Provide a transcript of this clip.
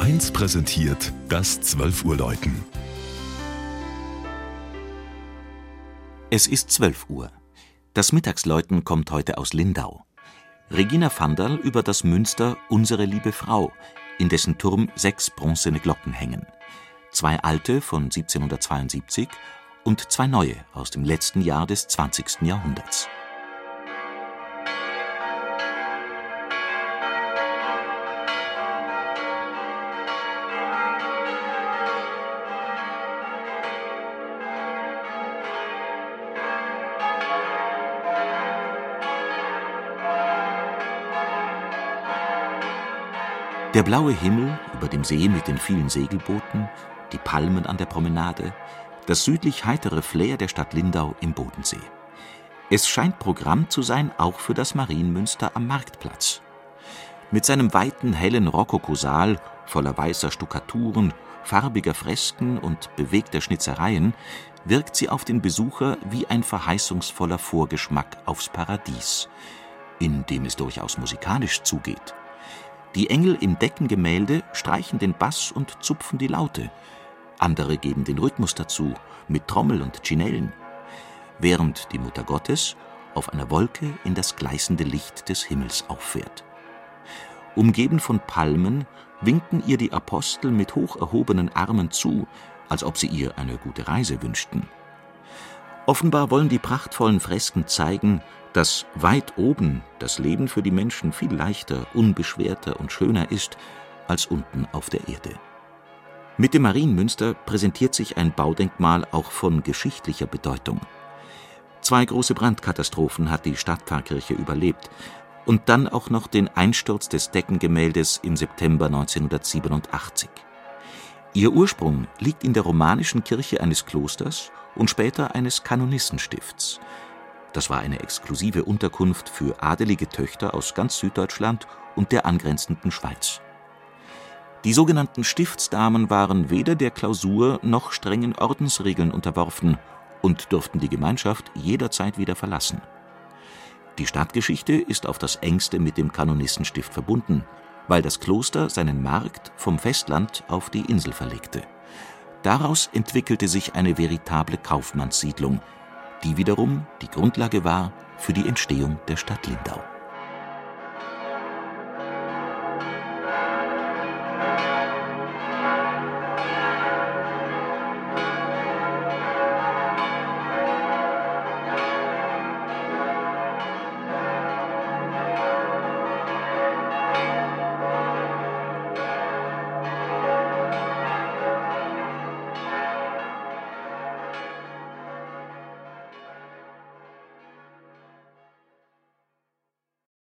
1 präsentiert das 12 Uhr Läuten. Es ist 12 Uhr. Das Mittagsläuten kommt heute aus Lindau. Regina Vandal über das Münster Unsere liebe Frau, in dessen Turm sechs bronzene Glocken hängen. Zwei alte von 1772 und zwei neue aus dem letzten Jahr des 20. Jahrhunderts. Der blaue Himmel über dem See mit den vielen Segelbooten, die Palmen an der Promenade, das südlich heitere Flair der Stadt Lindau im Bodensee. Es scheint Programm zu sein auch für das Marienmünster am Marktplatz. Mit seinem weiten, hellen Rokokosaal voller weißer Stuckaturen, farbiger Fresken und bewegter Schnitzereien wirkt sie auf den Besucher wie ein verheißungsvoller Vorgeschmack aufs Paradies, in dem es durchaus musikalisch zugeht. Die Engel im Deckengemälde streichen den Bass und zupfen die Laute, andere geben den Rhythmus dazu mit Trommel und Chinellen, während die Mutter Gottes auf einer Wolke in das gleißende Licht des Himmels auffährt. Umgeben von Palmen winken ihr die Apostel mit hoch erhobenen Armen zu, als ob sie ihr eine gute Reise wünschten. Offenbar wollen die prachtvollen Fresken zeigen, dass weit oben das Leben für die Menschen viel leichter, unbeschwerter und schöner ist als unten auf der Erde. Mit dem Marienmünster präsentiert sich ein Baudenkmal auch von geschichtlicher Bedeutung. Zwei große Brandkatastrophen hat die Stadtpfarrkirche überlebt und dann auch noch den Einsturz des Deckengemäldes im September 1987. Ihr Ursprung liegt in der romanischen Kirche eines Klosters und später eines Kanonissenstifts. Das war eine exklusive Unterkunft für adelige Töchter aus ganz Süddeutschland und der angrenzenden Schweiz. Die sogenannten Stiftsdamen waren weder der Klausur noch strengen Ordensregeln unterworfen und durften die Gemeinschaft jederzeit wieder verlassen. Die Stadtgeschichte ist auf das engste mit dem Kanonistenstift verbunden, weil das Kloster seinen Markt vom Festland auf die Insel verlegte. Daraus entwickelte sich eine veritable Kaufmannssiedlung, die wiederum die Grundlage war für die Entstehung der Stadt Lindau